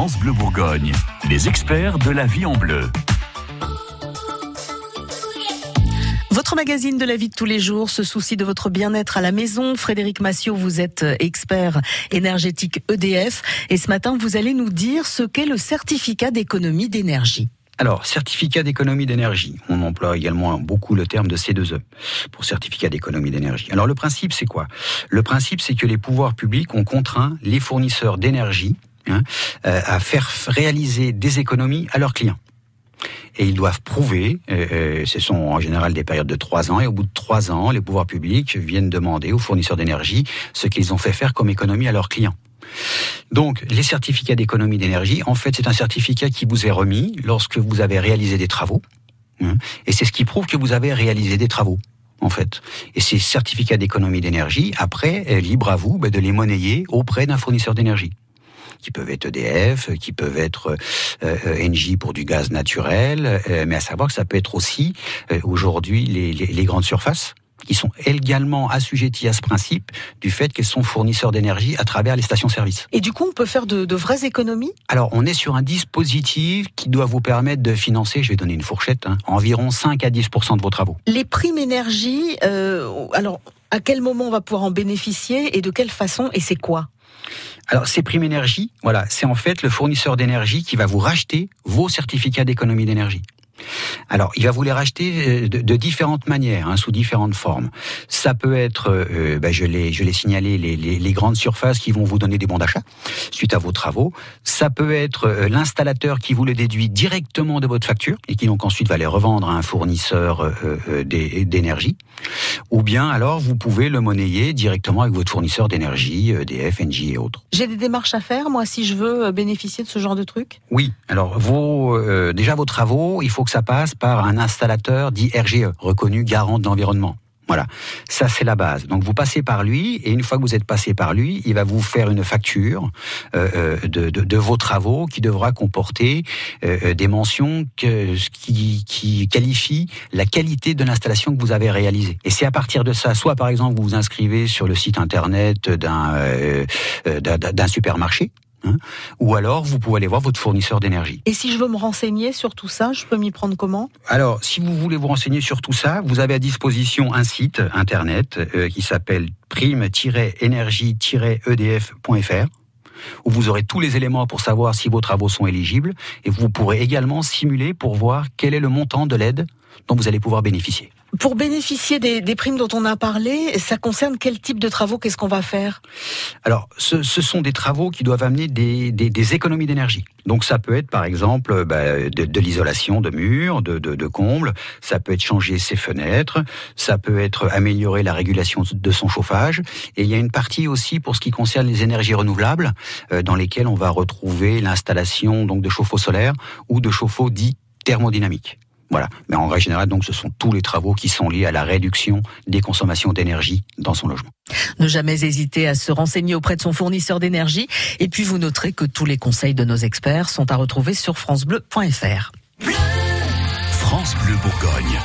France Bleu Bourgogne, les experts de la vie en bleu. Votre magazine de la vie de tous les jours se soucie de votre bien-être à la maison. Frédéric Massiot, vous êtes expert énergétique EDF et ce matin, vous allez nous dire ce qu'est le certificat d'économie d'énergie. Alors, certificat d'économie d'énergie. On emploie également beaucoup le terme de C2E pour certificat d'économie d'énergie. Alors, le principe, c'est quoi? Le principe, c'est que les pouvoirs publics ont contraint les fournisseurs d'énergie hein, euh, à faire réaliser des économies à leurs clients et ils doivent prouver, euh, euh, ce sont en général des périodes de trois ans, et au bout de trois ans, les pouvoirs publics viennent demander aux fournisseurs d'énergie ce qu'ils ont fait faire comme économie à leurs clients. Donc, les certificats d'économie d'énergie, en fait, c'est un certificat qui vous est remis lorsque vous avez réalisé des travaux. Hein, et c'est ce qui prouve que vous avez réalisé des travaux en fait. Et ces certificats d'économie d'énergie, après, libre à vous ben, de les monnayer auprès d'un fournisseur d'énergie qui peuvent être EDF, qui peuvent être euh, euh Engie pour du gaz naturel, euh, mais à savoir que ça peut être aussi euh, aujourd'hui les, les, les, grandes surfaces qui sont également assujettis à ce principe du fait qu'elles sont fournisseurs d'énergie à travers les stations-service. Et du coup, on peut faire de, de, vraies économies? Alors, on est sur un dispositif qui doit vous permettre de financer, je vais donner une fourchette, hein, environ 5 à 10 de vos travaux. Les primes énergie, euh, alors à quel moment on va pouvoir en bénéficier et de quelle façon et c'est quoi? Alors, ces primes énergie, voilà, c'est en fait le fournisseur d'énergie qui va vous racheter vos certificats d'économie d'énergie. Alors, il va vous les racheter euh, de, de différentes manières, hein, sous différentes formes. Ça peut être, euh, ben je l'ai, je l'ai signalé, les, les, les, grandes surfaces qui vont vous donner des bons d'achat suite à vos travaux. Ça peut être euh, l'installateur qui vous le déduit directement de votre facture et qui donc ensuite va les revendre à un fournisseur euh, d'énergie. Ou bien alors, vous pouvez le monnayer directement avec votre fournisseur d'énergie, EDF, Engie et autres. J'ai des démarches à faire, moi, si je veux bénéficier de ce genre de truc? Oui. Alors, vos, déjà vos travaux, il faut que ça passe par un installateur dit RGE, reconnu garant de l'environnement. Voilà, ça c'est la base. Donc vous passez par lui et une fois que vous êtes passé par lui, il va vous faire une facture euh, de, de, vos travaux qui devra comporter euh, des mentions qui, qui qualifient la qualité de l'installation que vous avez réalisée. Et c'est à partir de ça, soit par exemple vous vous inscrivez sur le site internet euh, d'un supermarché, Hein. Ou alors, vous pouvez aller voir votre fournisseur d'énergie. Et si je veux me renseigner sur tout ça, je peux m'y prendre comment? Alors, si vous voulez vous renseigner sur tout ça, vous avez à disposition un site internet euh, qui s'appelle prime-énergie-edf.fr où vous aurez tous les éléments pour savoir si vos travaux sont éligibles. Et vous pourrez également simuler pour voir quel est le montant de l'aide dont vous allez pouvoir bénéficier. Pour bénéficier des, des, primes dont on a parlé, ça concerne quel type de travaux? Qu'est-ce qu'on va faire? Alors, ce, ce, sont des travaux qui doivent amener des, des, des économies d'énergie. Donc, ça peut être, par exemple, bah, de, de l'isolation de murs, de, de, de, combles. Ça peut être changer ses fenêtres. Ça peut être améliorer la régulation de son chauffage. Et il y a une partie aussi pour ce qui concerne les énergies renouvelables, euh, dans lesquelles on va retrouver l'installation donc de chauffe-eau solaire ou de chauffe-eau dit thermodynamique. Voilà. Mais en règle générale, donc, ce sont tous les travaux qui sont liés à la réduction des consommations d'énergie dans son logement. Ne jamais hésiter à se renseigner auprès de son fournisseur d'énergie. Et puis, vous noterez que tous les conseils de nos experts sont à retrouver sur FranceBleu.fr. France Bleu Bourgogne.